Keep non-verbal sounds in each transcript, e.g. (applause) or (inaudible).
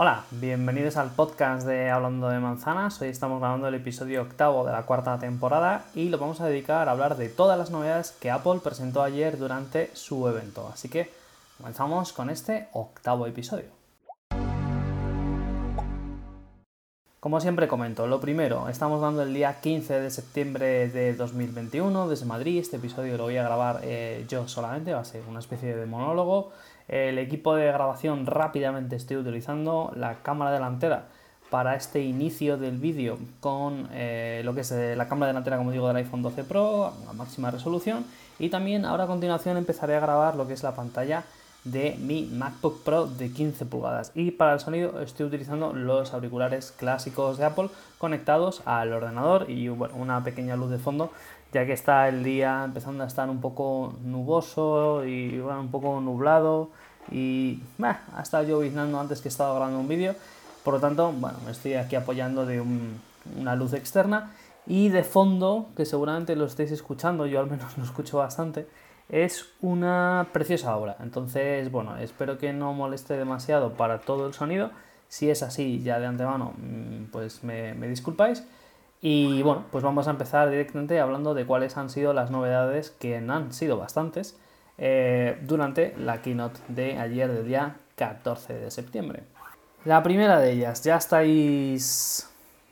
Hola, bienvenidos al podcast de Hablando de Manzanas. Hoy estamos grabando el episodio octavo de la cuarta temporada y lo vamos a dedicar a hablar de todas las novedades que Apple presentó ayer durante su evento. Así que comenzamos con este octavo episodio. Como siempre comento, lo primero, estamos dando el día 15 de septiembre de 2021 desde Madrid. Este episodio lo voy a grabar eh, yo solamente, va a ser una especie de monólogo. El equipo de grabación rápidamente estoy utilizando la cámara delantera para este inicio del vídeo con eh, lo que es eh, la cámara delantera, como digo, del iPhone 12 Pro a máxima resolución. Y también ahora a continuación empezaré a grabar lo que es la pantalla de mi MacBook Pro de 15 pulgadas. Y para el sonido estoy utilizando los auriculares clásicos de Apple conectados al ordenador y una pequeña luz de fondo, ya que está el día empezando a estar un poco nuboso y un poco nublado y ha estado lloviznando antes que estaba grabando un vídeo. Por lo tanto, bueno, me estoy aquí apoyando de una luz externa y de fondo, que seguramente lo estéis escuchando, yo al menos (laughs) lo escucho bastante, es una preciosa obra. Entonces, bueno, espero que no moleste demasiado para todo el sonido. Si es así, ya de antemano, mm, pues me, disculpáis. Y bueno, pues vamos a empezar directamente hablando de cuáles han sido las novedades que han sido bastantes eh, durante la keynote de ayer, del día 14 de septiembre. La primera de ellas, ya estáis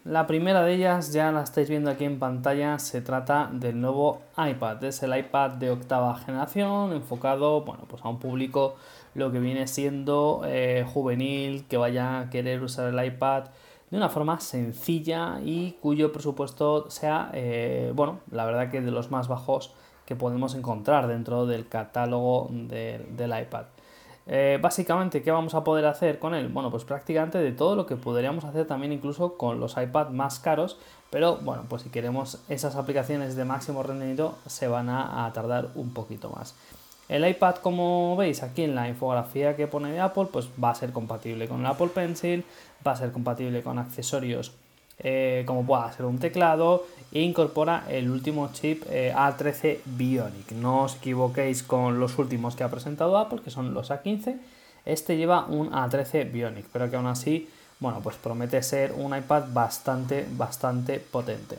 la primera de ellas ya la estáis viendo aquí en pantalla, se trata del nuevo iPad. Es el iPad de octava generación, enfocado bueno, pues a un público lo que viene siendo eh, juvenil, que vaya a querer usar el iPad de una forma sencilla y cuyo presupuesto sea, eh, bueno, la verdad que de los más bajos que podemos encontrar dentro del catálogo del iPad. Eh, básicamente, ¿qué vamos a poder hacer con él? Bueno, pues prácticamente de todo lo que podríamos hacer también incluso con los iPad más caros, pero bueno, pues si queremos esas aplicaciones de máximo rendimiento se van a, tardar un poquito más. El iPad, como veis aquí en la infografía que pone de Apple, pues va a ser compatible con el Apple Pencil, va a ser compatible con accesorios eh, como pueda ser un teclado e incorpora el último chip eh, A13 Bionic. No os equivoquéis con los últimos que ha presentado Apple, que son los A15. Este lleva un A13 Bionic, pero que aún así, bueno, pues promete ser un iPad bastante, bastante potente.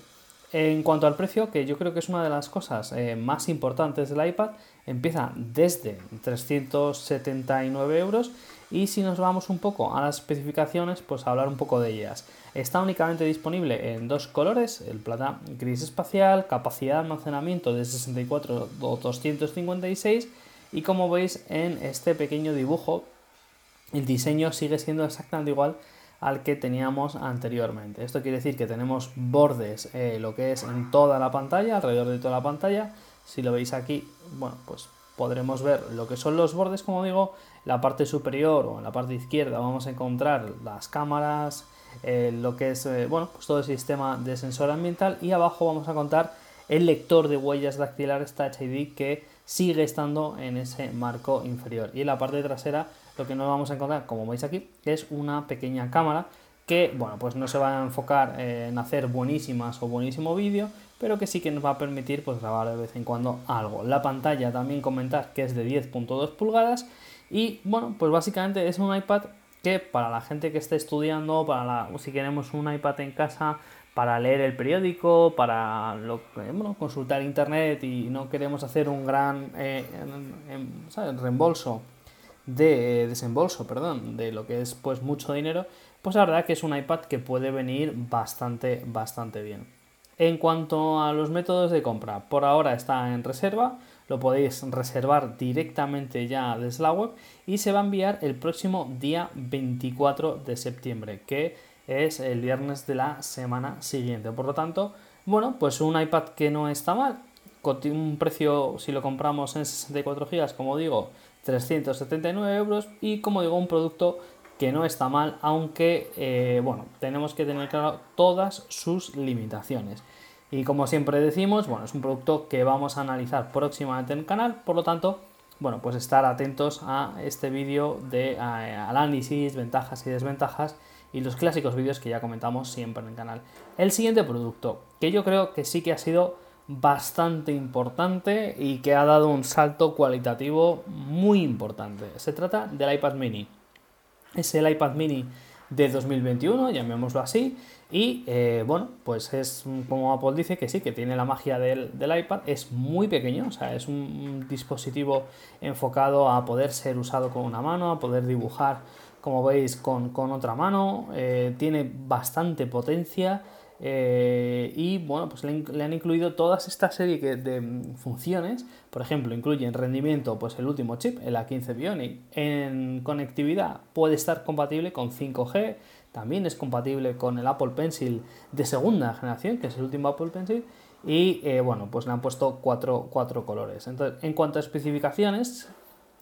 En cuanto al precio, que yo creo que es una de las cosas eh, más importantes del iPad, empieza desde 379 euros y si nos vamos un poco a las especificaciones, pues a hablar un poco de ellas. Está únicamente disponible en dos colores, el plata gris espacial, capacidad de almacenamiento de 64 o 256 y como veis en este pequeño dibujo, el diseño sigue siendo exactamente igual al que teníamos anteriormente. Esto quiere decir que tenemos bordes, eh, lo que es en toda la pantalla, alrededor de toda la pantalla. Si lo veis aquí, bueno, pues podremos ver lo que son los bordes, como digo, la parte superior o en la parte izquierda vamos a encontrar las cámaras, eh, lo que es eh, bueno, pues todo el sistema de sensor ambiental y abajo vamos a contar el lector de huellas dactilares Touch ID que sigue estando en ese marco inferior. Y en la parte trasera lo que nos vamos a encontrar, como veis aquí, es una pequeña cámara que, bueno, pues no se va a enfocar en hacer buenísimas o buenísimo vídeo, pero que sí que nos va a permitir pues grabar de vez en cuando algo. La pantalla también comentar que es de 10.2 pulgadas y, bueno, pues básicamente es un iPad que para la gente que esté estudiando, para si queremos un iPad en casa, para leer el periódico, para bueno, consultar internet y no queremos hacer un gran eh, reembolso de eh, desembolso, perdón, de lo que es pues mucho dinero, pues la verdad que es un iPad que puede venir bastante, bastante bien. En cuanto a los métodos de compra, por ahora está en reserva, lo podéis reservar directamente ya desde la web y se va a enviar el próximo día 24 de septiembre, que es el viernes de la semana siguiente. Por lo tanto, bueno, pues un iPad que no está mal, con un precio, si lo compramos en 64 GB, como digo, 379 euros y como digo, un producto que no está mal, aunque, eh, bueno, tenemos que tener claro todas sus limitaciones. Y como siempre decimos, bueno, es un producto que vamos a analizar próximamente en el canal, por lo tanto, bueno, pues estar atentos a este vídeo de análisis, ventajas y desventajas y los clásicos vídeos que ya comentamos siempre en el canal. El siguiente producto, que yo creo que sí que ha sido bastante importante y que ha dado un salto cualitativo muy importante. Se trata del iPad mini. Es el iPad mini de 2021, llamémoslo así. Y eh, bueno, pues es como Apple dice que sí, que tiene la magia del, iPad, es muy pequeño, o sea, es un dispositivo enfocado a poder ser usado con una mano, a poder dibujar, como veis, con, otra mano, eh, tiene bastante potencia. Eh, y bueno, pues le, han incluido toda esta serie de funciones. Por ejemplo, incluye en rendimiento pues el último chip, el A15 Bionic. En conectividad puede estar compatible con 5G. También es compatible con el Apple Pencil de segunda generación, que es el último Apple Pencil. Y eh, bueno, pues le han puesto cuatro, cuatro colores. Entonces, en cuanto a especificaciones,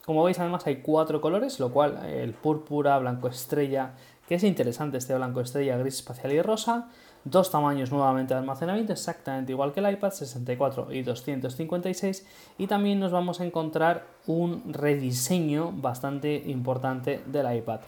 como veis, además hay cuatro colores, lo cual el púrpura, blanco estrella, que es interesante este blanco estrella, gris espacial y rosa Dos tamaños nuevamente de almacenamiento, exactamente igual que el iPad, 64 y 256. Y también nos vamos a encontrar un rediseño bastante importante del iPad.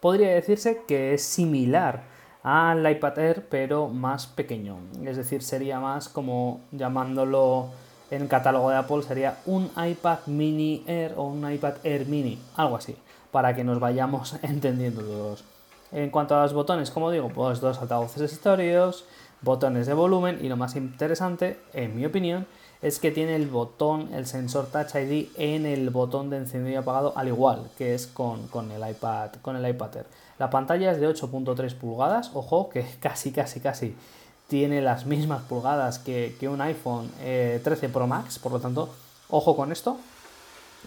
Podría decirse que es similar al iPad Air, pero más pequeño. Es decir, sería más como llamándolo en el catálogo de Apple, sería un iPad mini Air o un iPad Air mini, algo así, para que nos vayamos (laughs) entendiendo todos. En cuanto a los botones, como digo, pues dos altavoces estéreos, botones de volumen y lo más interesante, en mi opinión, es que tiene el botón, el sensor Touch ID en el botón de encendido y apagado, al igual que es con, el iPad, con el iPad Air. La pantalla es de 8.3 pulgadas, ojo que (laughs) casi, casi, casi tiene las mismas pulgadas que, un iPhone 13 eh, Pro Max, por lo tanto, ojo con esto.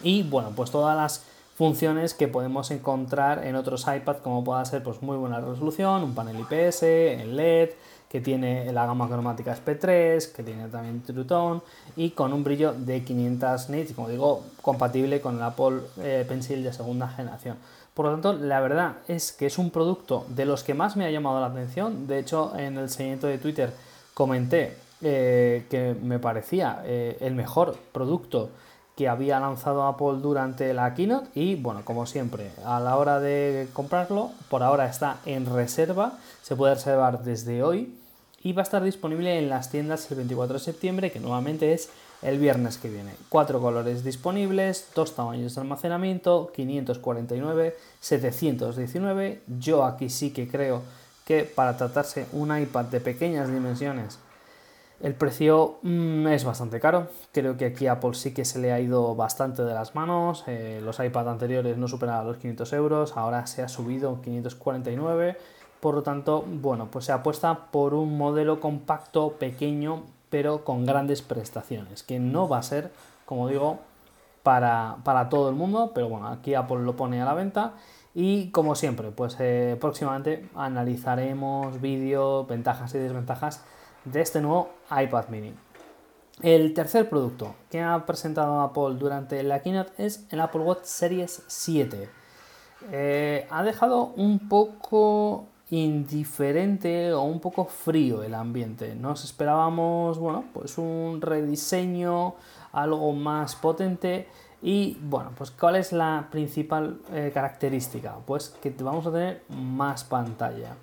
Y bueno, pues todas las funciones que podemos encontrar en otros iPads como pueda ser pues muy buena resolución, un panel IPS, el LED, que tiene la gama cromática SP3, que tiene también True Tone y con un brillo de 500 nits, como digo, compatible con el Apple eh, Pencil de segunda generación. Por lo tanto, la verdad es que es un producto de los que más me ha llamado la atención. De hecho, en el seguimiento de Twitter comenté eh, que me parecía eh, el mejor producto que había lanzado Apple durante la keynote y bueno, como siempre, a la hora de comprarlo, por ahora está en reserva, se puede reservar desde hoy y va a estar disponible en las tiendas el 24 de septiembre, que nuevamente es el viernes que viene. Cuatro colores disponibles, dos tamaños de almacenamiento, 549, 719. Yo aquí sí que creo que para tratarse un iPad de pequeñas dimensiones el precio mm, es bastante caro, creo que aquí Apple sí que se le ha ido bastante de las manos, eh, los iPad anteriores no superaban los 500 euros, ahora se ha subido 549, por lo tanto, bueno, pues se apuesta por un modelo compacto, pequeño, pero con grandes prestaciones, que no va a ser, como digo, para, todo el mundo, pero bueno, aquí Apple lo pone a la venta. Y como siempre, pues eh, próximamente analizaremos vídeos, ventajas y desventajas de este nuevo iPad mini. El tercer producto que ha presentado Apple durante la keynote es el Apple Watch Series 7. Eh, ha dejado un poco indiferente o un poco frío el ambiente. Nos esperábamos, bueno, pues un rediseño, algo más potente. Y bueno, pues ¿cuál es la principal eh, característica? Pues que vamos a tener más pantalla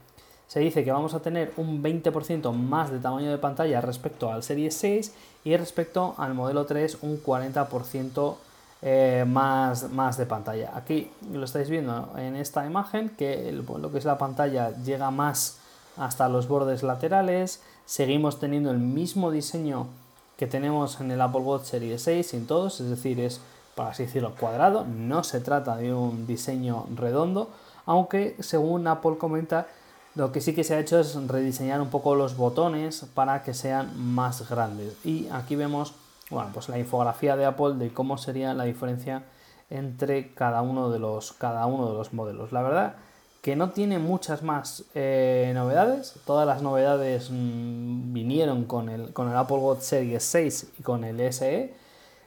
se dice que vamos a tener un 20% más de tamaño de pantalla respecto al Series 6 y respecto al modelo 3 un 40% eh, más, más de pantalla. Aquí lo estáis viendo en esta imagen que lo que es la pantalla llega más hasta los bordes laterales. Seguimos teniendo el mismo diseño que tenemos en el Apple Watch Series 6 sin todos, es decir, es para así decirlo cuadrado, no se trata de un diseño redondo, aunque según Apple comenta lo que sí que se ha hecho es rediseñar un poco los botones para que sean más grandes. Y aquí vemos bueno, pues la infografía de Apple de cómo sería la diferencia entre cada uno de los, cada uno de los modelos. La verdad que no tiene muchas más eh, novedades. Todas las novedades mm, vinieron con el, con el Apple Watch Series 6 y con el SE.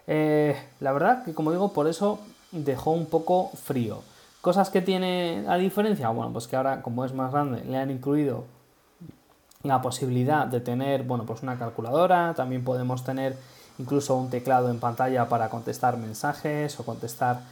Eh, la verdad que como digo, por eso dejó un poco frío. Cosas que tiene a diferencia, bueno, pues que ahora como es más grande le han incluido la posibilidad de tener, bueno, pues una calculadora, también podemos tener incluso un teclado en pantalla para contestar mensajes o contestar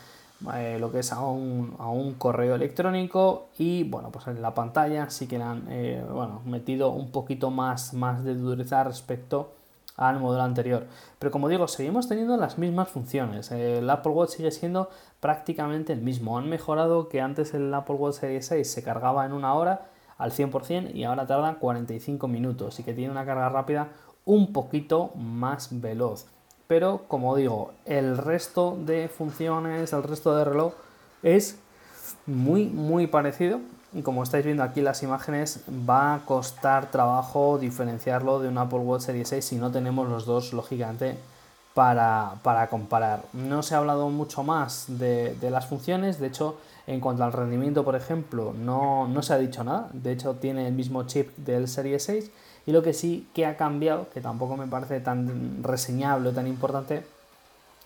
eh, lo que es a un, a un, correo electrónico. Y bueno pues en la pantalla sí que le han eh, bueno, metido un poquito más, más de dureza respecto al modelo anterior. Pero como digo, seguimos teniendo las mismas funciones. El Apple Watch sigue siendo prácticamente el mismo. Han mejorado que antes el Apple Watch Series 6 se cargaba en una hora al 100% y ahora tarda 45 minutos y que tiene una carga rápida un poquito más veloz. Pero como digo, el resto de funciones, el resto de reloj es muy muy parecido y como estáis viendo aquí las imágenes va a costar trabajo diferenciarlo de un Apple Watch Series 6 si no tenemos los dos lógicamente para, comparar. No se ha hablado mucho más de, las funciones, de hecho en cuanto al rendimiento por ejemplo no, no se ha dicho nada, de hecho tiene el mismo chip del Series 6 y lo que sí que ha cambiado, que tampoco me parece tan reseñable o tan importante,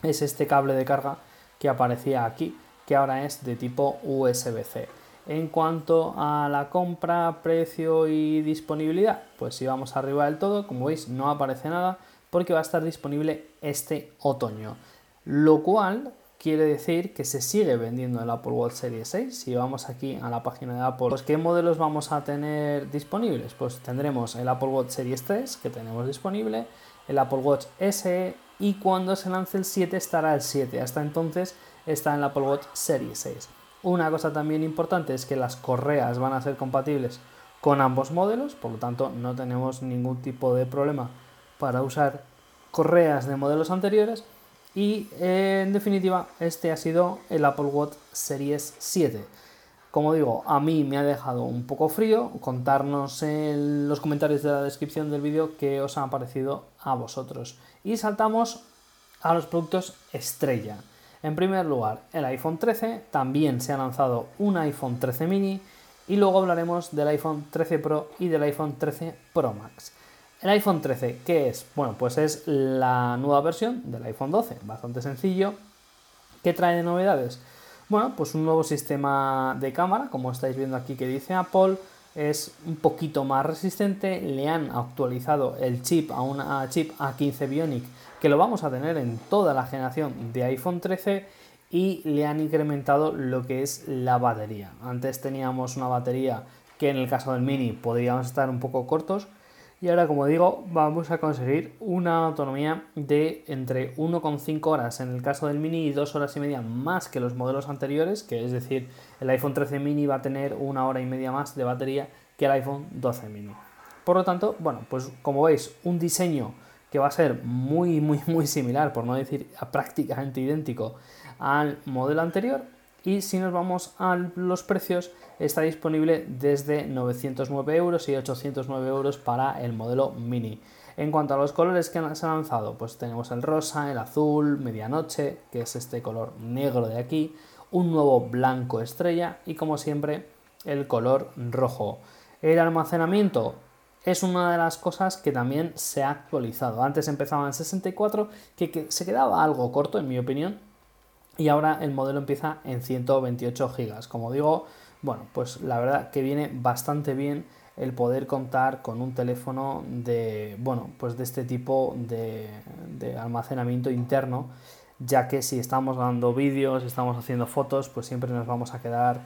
es este cable de carga que aparecía aquí, que ahora es de tipo USB-C. En cuanto a la compra, precio y disponibilidad, pues si vamos arriba del todo, como veis no aparece nada porque va a estar disponible este otoño. Lo cual quiere decir que se sigue vendiendo el Apple Watch Series 6. Si vamos aquí a la página de Apple, pues ¿qué modelos vamos a tener disponibles? Pues tendremos el Apple Watch Series 3 que tenemos disponible, el Apple Watch SE y cuando se lance el 7 estará el 7. Hasta entonces está en el Apple Watch Series 6. Una cosa también importante es que las correas van a ser compatibles con ambos modelos, por lo tanto no tenemos ningún tipo de problema para usar correas de modelos anteriores y en definitiva, este ha sido el Apple Watch Series 7. Como digo, a mí me ha dejado un poco frío. Contarnos en los comentarios de la descripción del vídeo qué os ha parecido a vosotros. Y saltamos a los productos estrella. En primer lugar, el iPhone 13. También se ha lanzado un iPhone 13 mini. Y luego hablaremos del iPhone 13 Pro y del iPhone 13 Pro Max. El iPhone 13, ¿qué es? Bueno, pues es la nueva versión del iPhone 12, bastante sencillo. ¿Qué trae de novedades? Bueno, pues un nuevo sistema de cámara, como estáis viendo aquí que dice Apple, es un poquito más resistente, le han actualizado el chip a un chip A15 Bionic que lo vamos a tener en toda la generación de iPhone 13 y le han incrementado lo que es la batería. Antes teníamos una batería que en el caso del mini podríamos estar un poco cortos, y ahora, como digo, vamos a conseguir una autonomía de entre 1,5 horas en el caso del mini y 2 horas y media más que los modelos anteriores, que es decir, el iPhone 13 mini va a tener una hora y media más de batería que el iPhone 12 mini. Por lo tanto, bueno, pues como veis, un diseño que va a ser muy, muy, muy similar, por no decir prácticamente idéntico al modelo anterior. Y si nos vamos a los precios, está disponible desde 909 euros y 809 euros para el modelo mini. En cuanto a los colores que se han lanzado, pues tenemos el rosa, el azul, medianoche, que es este color negro de aquí, un nuevo blanco estrella y como siempre el color rojo. El almacenamiento es una de las cosas que también se ha actualizado. Antes empezaba en 64, que, que se quedaba algo corto en mi opinión, y ahora el modelo empieza en 128 GB. Como digo, bueno, pues la verdad que viene bastante bien el poder contar con un teléfono de, bueno, pues de este tipo de, almacenamiento interno, ya que si estamos dando vídeos, estamos haciendo fotos, pues siempre nos vamos a quedar,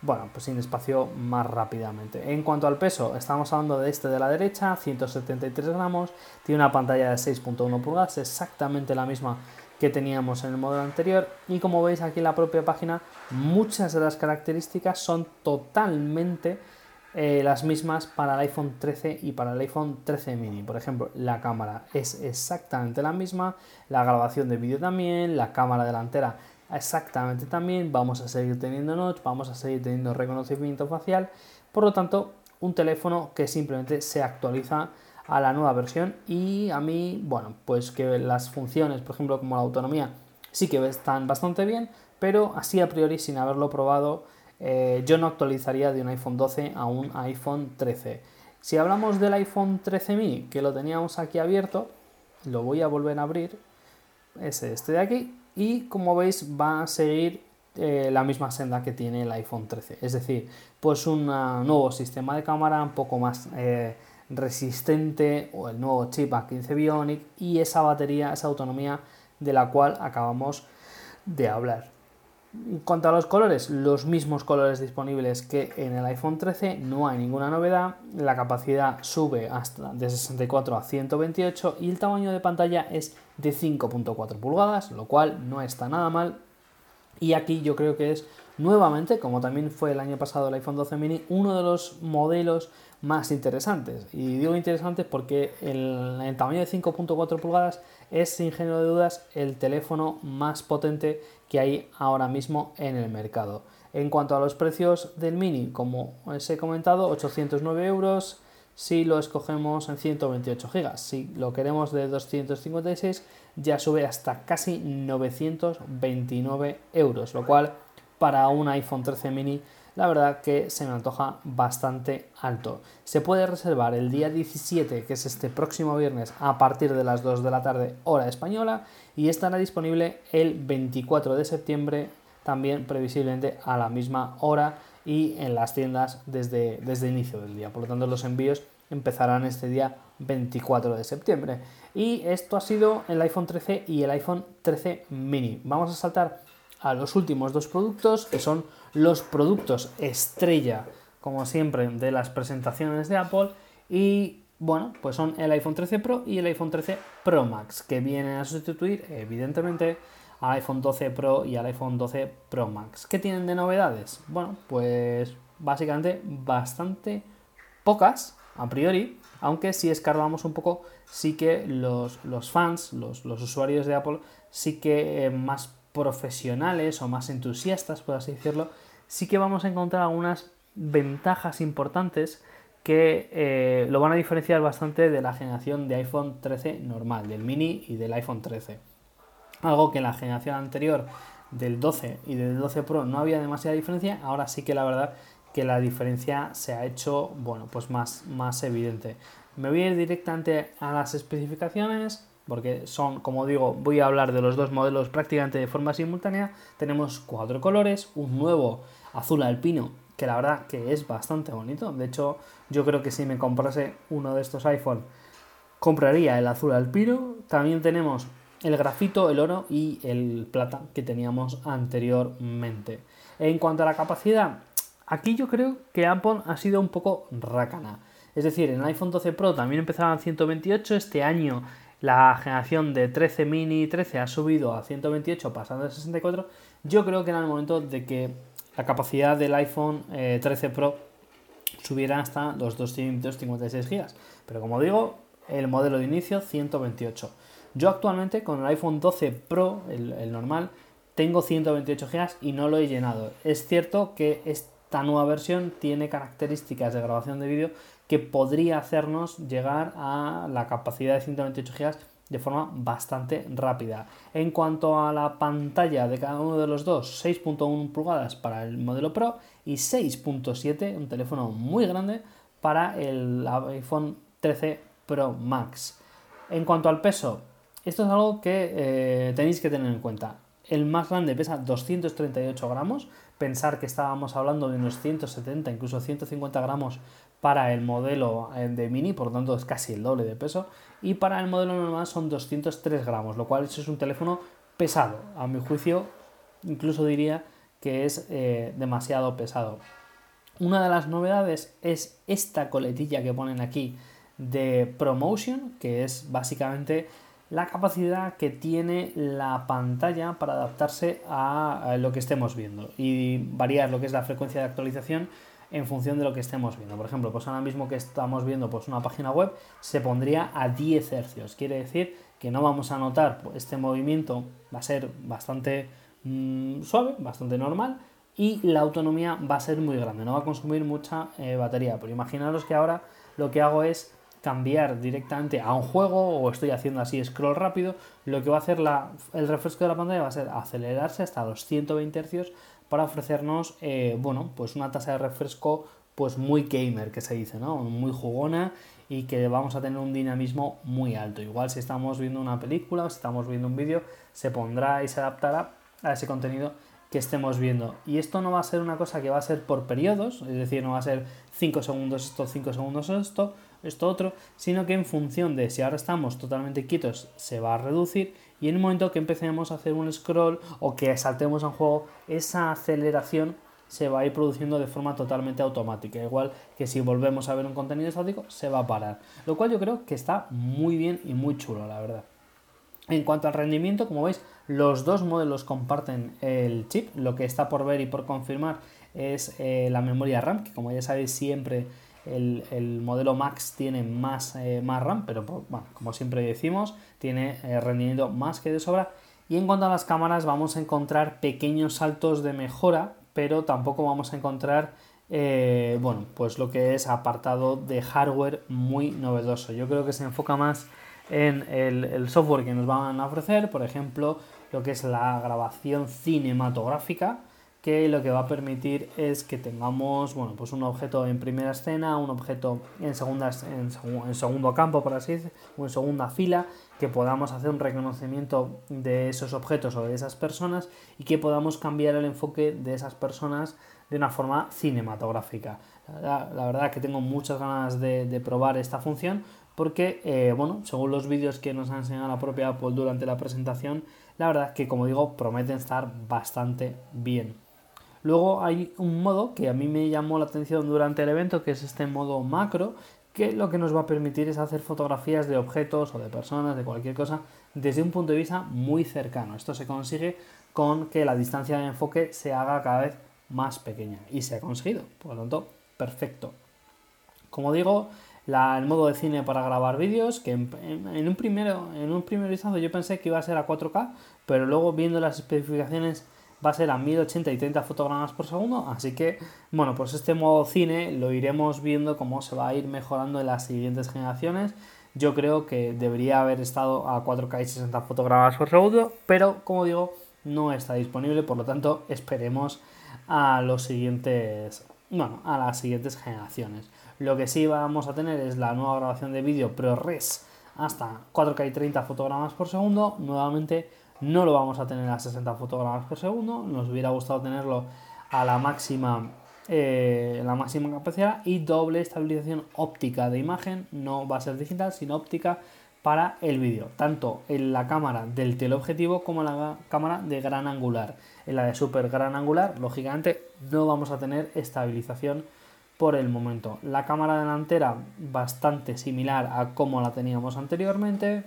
bueno, pues sin espacio más rápidamente. En cuanto al peso, estamos hablando de este de la derecha, 173 gramos, tiene una pantalla de 6.1 pulgadas, exactamente la misma que teníamos en el modelo anterior. Y como veis aquí en la propia página muchas de las características son totalmente eh, las mismas para el iPhone 13 y para el iPhone 13 mini. Por ejemplo, la cámara es exactamente la misma, la grabación de vídeo también, la cámara delantera exactamente también, vamos a seguir teniendo notch, vamos a seguir teniendo reconocimiento facial, por lo tanto, un teléfono que simplemente se actualiza a la nueva versión y a mí, bueno, pues que las funciones, por ejemplo, como la autonomía, sí que están bastante bien, pero así a priori, sin haberlo probado, eh, yo no actualizaría de un iPhone 12 a un iPhone 13. Si hablamos del iPhone 13 mini, que lo teníamos aquí abierto, lo voy a volver a abrir, es este de aquí, y como veis va a seguir eh, la misma senda que tiene el iPhone 13. Es decir, pues un nuevo sistema de cámara un poco más eh, resistente o el nuevo chip A15 Bionic y esa batería, esa autonomía de la cual acabamos de hablar. En cuanto a los colores, los mismos colores disponibles que en el iPhone 13, no hay ninguna novedad. La capacidad sube hasta de 64 a 128 y el tamaño de pantalla es de 5.4 pulgadas, lo cual no está nada mal. Y aquí yo creo que es nuevamente, como también fue el año pasado el iPhone 12 mini, uno de los modelos más interesantes. Y digo interesantes porque el, tamaño de 5.4 pulgadas es sin género de dudas el teléfono más potente que hay ahora mismo en el mercado. En cuanto a los precios del mini, como os he comentado, 809 euros si lo escogemos en 128 GB. Si lo queremos de 256, ya sube hasta casi 929 euros, lo cual para un iPhone 13 mini la verdad que se me antoja bastante alto. Se puede reservar el día 17, que es este próximo viernes, a partir de las 2 de la tarde, hora española, y estará disponible el 24 de septiembre, también previsiblemente a la misma hora y en las tiendas desde, desde inicio del día. Por lo tanto, los envíos empezarán este día 24 de septiembre. Y esto ha sido el iPhone 13 y el iPhone 13 mini. Vamos a saltar a los últimos dos productos, que son los productos estrella, como siempre, de las presentaciones de Apple. Y bueno, pues son el iPhone 13 Pro y el iPhone 13 Pro Max, que vienen a sustituir, evidentemente, al iPhone 12 Pro y al iPhone 12 Pro Max. ¿Qué tienen de novedades? Bueno, pues básicamente bastante pocas a priori, aunque si escarbamos un poco, sí que los, fans, los, usuarios de Apple, sí que eh, más profesionales o más entusiastas, por así decirlo, sí que vamos a encontrar algunas ventajas importantes que eh, lo van a diferenciar bastante de la generación de iPhone 13 normal, del mini y del iPhone 13. Algo que en la generación anterior del 12 y del 12 Pro no había demasiada diferencia, ahora sí que la verdad que la diferencia se ha hecho, bueno, pues más, más evidente. Me voy a ir directamente a las especificaciones porque son, como digo, voy a hablar de los dos modelos prácticamente de forma simultánea. Tenemos cuatro colores, un nuevo azul alpino, que la verdad que es bastante bonito. De hecho, yo creo que si me comprase uno de estos iPhone, compraría el azul alpino. También tenemos el grafito, el oro y el plata que teníamos anteriormente. En cuanto a la capacidad, aquí yo creo que Apple ha sido un poco rácana. Es decir, en el iPhone 12 Pro también empezaba en 128, este año la generación de 13 mini 13 ha subido a 128 pasando de 64, yo creo que era el momento de que la capacidad del iPhone 13 eh, Pro subiera hasta los 256 GB. Pero como digo, el modelo de inicio 128. Yo actualmente con el iPhone 12 Pro, el, el normal, tengo 128 GB y no lo he llenado. Es cierto que esta nueva versión tiene características de grabación de vídeo que podría hacernos llegar a la capacidad de 128 GB de forma bastante rápida. En cuanto a la pantalla de cada uno de los dos, 6.1 pulgadas para el modelo Pro y 6.7, un teléfono muy grande, para el iPhone 13 Pro Max. En cuanto al peso, esto es algo que eh, tenéis que tener en cuenta. El más grande pesa 238 gramos. Pensar que estábamos hablando de unos 170, incluso 150 gramos para el modelo eh, de mini, por lo tanto es casi el doble de peso, y para el modelo normal son 203 gramos, lo cual es un teléfono pesado, a mi juicio incluso diría que es eh, demasiado pesado. Una de las novedades es esta coletilla que ponen aquí de Promotion, que es básicamente la capacidad que tiene la pantalla para adaptarse a lo que estemos viendo y variar lo que es la frecuencia de actualización en función de lo que estemos viendo. Por ejemplo, pues ahora mismo que estamos viendo pues una página web se pondría a 10 hercios. Quiere decir que no vamos a notar pues, este movimiento, va a ser bastante mm, suave, bastante normal y la autonomía va a ser muy grande, no va a consumir mucha eh, batería. Pero imaginaros que ahora lo que hago es cambiar directamente a un juego o estoy haciendo así scroll rápido, lo que va a hacer la, el refresco de la pantalla va a ser acelerarse hasta los 120 Hz para ofrecernos, eh, bueno, pues una tasa de refresco pues muy gamer que se dice, ¿no? Muy jugona y que vamos a tener un dinamismo muy alto. Igual si estamos viendo una película o si estamos viendo un vídeo, se pondrá y se adaptará a ese contenido que estemos viendo. Y esto no va a ser una cosa que va a ser por periodos, es decir, no va a ser 5 segundos esto, 5 segundos esto, esto otro, sino que en función de si ahora estamos totalmente quietos se va a reducir y en el momento que empecemos a hacer un scroll o que saltemos a un juego, esa aceleración se va a ir produciendo de forma totalmente automática, igual que si volvemos a ver un contenido estático se va a parar, lo cual yo creo que está muy bien y muy chulo, la verdad. En cuanto al rendimiento, como veis, los dos modelos comparten el chip, lo que está por ver y por confirmar es eh, la memoria RAM, que como ya sabéis siempre el, modelo Max tiene más, eh, más RAM, pero bueno, como siempre decimos, tiene eh, rendimiento más que de sobra. Y en cuanto a las cámaras, vamos a encontrar pequeños saltos de mejora, pero tampoco vamos a encontrar, bueno, pues lo que es apartado de hardware muy novedoso. Yo creo que se enfoca más en el, software que nos van a ofrecer, por ejemplo, lo que es la grabación cinematográfica, que lo que va a permitir es que tengamos bueno, pues un objeto en primera escena, un objeto en, segundas, en, segundo campo, por así decirlo, o en segunda fila, que podamos hacer un reconocimiento de esos objetos o de esas personas y que podamos cambiar el enfoque de esas personas de una forma cinematográfica. La, verdad que tengo muchas ganas de, de probar esta función porque, eh, bueno, según los vídeos que nos ha enseñado la propia Apple durante la presentación, la verdad que, como digo, prometen estar bastante bien. Luego hay un modo que a mí me llamó la atención durante el evento, que es este modo macro, que lo que nos va a permitir es hacer fotografías de objetos o de personas, de cualquier cosa, desde un punto de vista muy cercano. Esto se consigue con que la distancia de enfoque se haga cada vez más pequeña y se ha conseguido, por lo tanto, perfecto. Como digo, el modo de cine para grabar vídeos, que en, un primero, en un primer vistazo yo pensé que iba a ser a 4K, pero luego viendo las especificaciones va a ser a 1080 y 30 fotogramas por segundo, así que bueno, pues este modo cine lo iremos viendo cómo se va a ir mejorando en las siguientes generaciones. Yo creo que debería haber estado a 4K y 60 fotogramas por segundo, pero como digo, no está disponible, por lo tanto esperemos a los siguientes, bueno, a las siguientes generaciones. Lo que sí vamos a tener es la nueva grabación de vídeo ProRes hasta 4K y 30 fotogramas por segundo. Nuevamente no lo vamos a tener a 60 fotogramas por segundo. Nos hubiera gustado tenerlo a la máxima, eh, la máxima capacidad y doble estabilización óptica de imagen. No va a ser digital, sino óptica para el vídeo, tanto en la cámara del teleobjetivo como en la cámara de gran angular. En la de super gran angular, lógicamente, no vamos a tener estabilización por el momento. La cámara delantera bastante similar a como la teníamos anteriormente.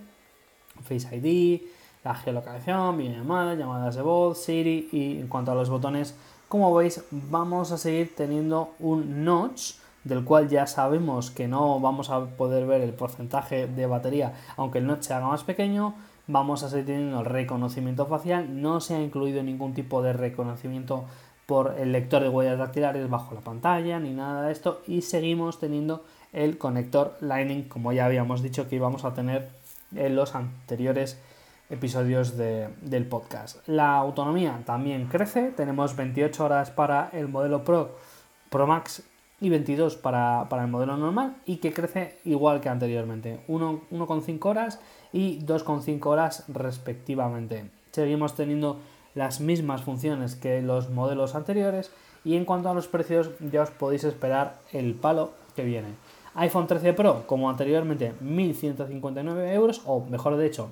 Face ID, la geolocalización, videollamadas, llamadas de voz, Siri y en cuanto a los botones, como veis vamos a seguir teniendo un notch del cual ya sabemos que no vamos a poder ver el porcentaje de batería aunque el notch se haga más pequeño vamos a seguir teniendo el reconocimiento facial no se ha incluido ningún tipo de reconocimiento por el lector de huellas dactilares bajo la pantalla ni nada de esto y seguimos teniendo el conector Lightning como ya habíamos dicho que íbamos a tener en los anteriores episodios del podcast. La autonomía también crece, tenemos 28 horas para el modelo Pro, Pro Max y 22 para, para el modelo normal y que crece igual que anteriormente, 1,5 horas y 2,5 horas respectivamente. Seguimos teniendo las mismas funciones que los modelos anteriores y en cuanto a los precios ya os podéis esperar el palo que viene. iPhone 13 Pro, como anteriormente, 1159 euros, o mejor de hecho,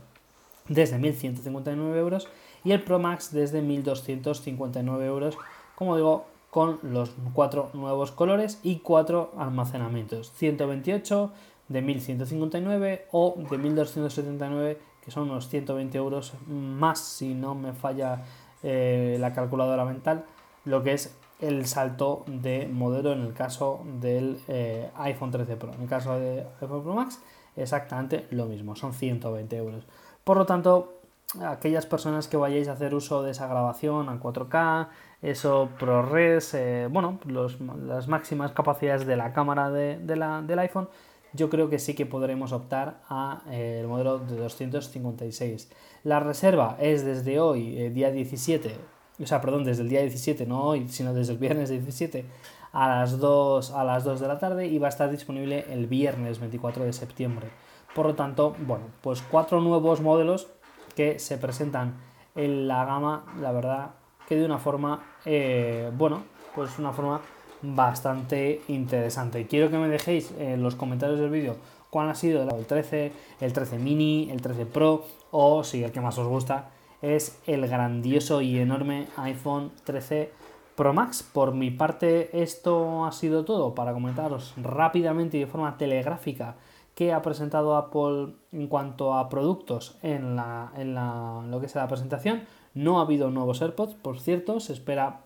desde 1159 euros, y el Pro Max desde 1259 euros, como digo, con los cuatro nuevos colores y cuatro almacenamientos: 128 de 1159 o de 1279 que son unos 120 euros más si no me falla eh, la calculadora mental, lo que es el salto de modelo en el caso del eh, iPhone 13 Pro. En el caso de iPhone Pro Max, exactamente lo mismo, son 120 euros. Por lo tanto, aquellas personas que vayáis a hacer uso de esa grabación a 4K, eso ProRes, eh, bueno, las máximas capacidades de la cámara del iPhone, yo creo que sí que podremos optar al eh, modelo de 256. La reserva es desde hoy, eh, día 17, o sea, perdón, desde el día 17, no hoy, sino desde el viernes 17 a las 2, a las 2 de la tarde y va a estar disponible el viernes 24 de septiembre. Por lo tanto, bueno, pues cuatro nuevos modelos que se presentan en la gama, la verdad que de una forma, eh, bueno, pues una forma bastante interesante. Quiero que me dejéis en los comentarios del vídeo cuál ha sido el 13, el 13 mini, el 13 Pro o si el que más os gusta es el grandioso y enorme iPhone 13 Pro Max. Por mi parte esto ha sido todo para comentaros rápidamente y de forma telegráfica que ha presentado Apple en cuanto a productos en, la, en la, lo que es la presentación. No ha habido nuevos AirPods, por cierto, se espera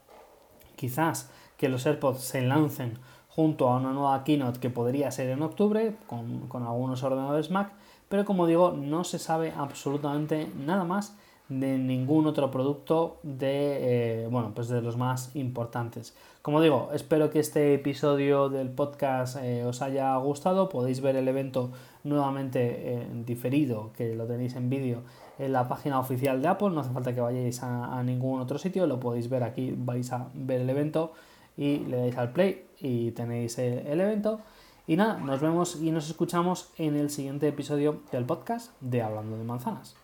quizás que los AirPods se lancen junto a una nueva keynote que podría ser en octubre con, con algunos ordenadores Mac, pero como digo, no se sabe absolutamente nada más de ningún otro producto de, eh, bueno, pues de los más importantes. Como digo, espero que este episodio del podcast eh, os haya gustado. Podéis ver el evento nuevamente en eh, diferido, que lo tenéis en vídeo en la página oficial de Apple. No hace falta que vayáis a, ningún otro sitio, lo podéis ver aquí. Vais a ver el evento y le dais al play y tenéis el evento. Y nada, nos vemos y nos escuchamos en el siguiente episodio del podcast de Hablando de Manzanas.